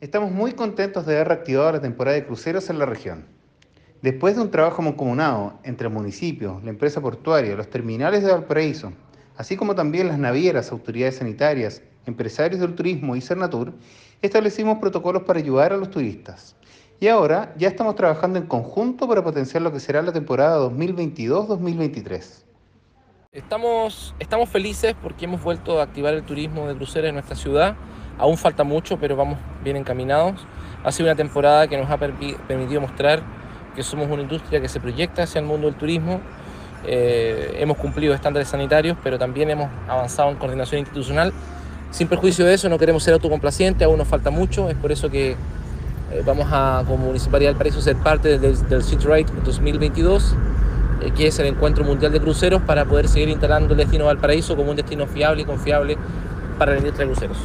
Estamos muy contentos de haber reactivado la temporada de cruceros en la región. Después de un trabajo mancomunado entre el municipio, la empresa portuaria, los terminales de Valparaíso, así como también las navieras, autoridades sanitarias, empresarios del turismo y Cernatur, establecimos protocolos para ayudar a los turistas. Y ahora ya estamos trabajando en conjunto para potenciar lo que será la temporada 2022-2023. Estamos, estamos felices porque hemos vuelto a activar el turismo de cruceros en nuestra ciudad. Aún falta mucho, pero vamos bien encaminados. Ha sido una temporada que nos ha permitido mostrar que somos una industria que se proyecta hacia el mundo del turismo. Eh, hemos cumplido estándares sanitarios, pero también hemos avanzado en coordinación institucional. Sin perjuicio de eso, no queremos ser autocomplacientes, aún nos falta mucho, es por eso que eh, vamos a, como Municipalidad del Paraíso, ser parte del, del City Ride 2022, eh, que es el encuentro mundial de cruceros, para poder seguir instalando el destino Valparaíso como un destino fiable y confiable para la industria de cruceros.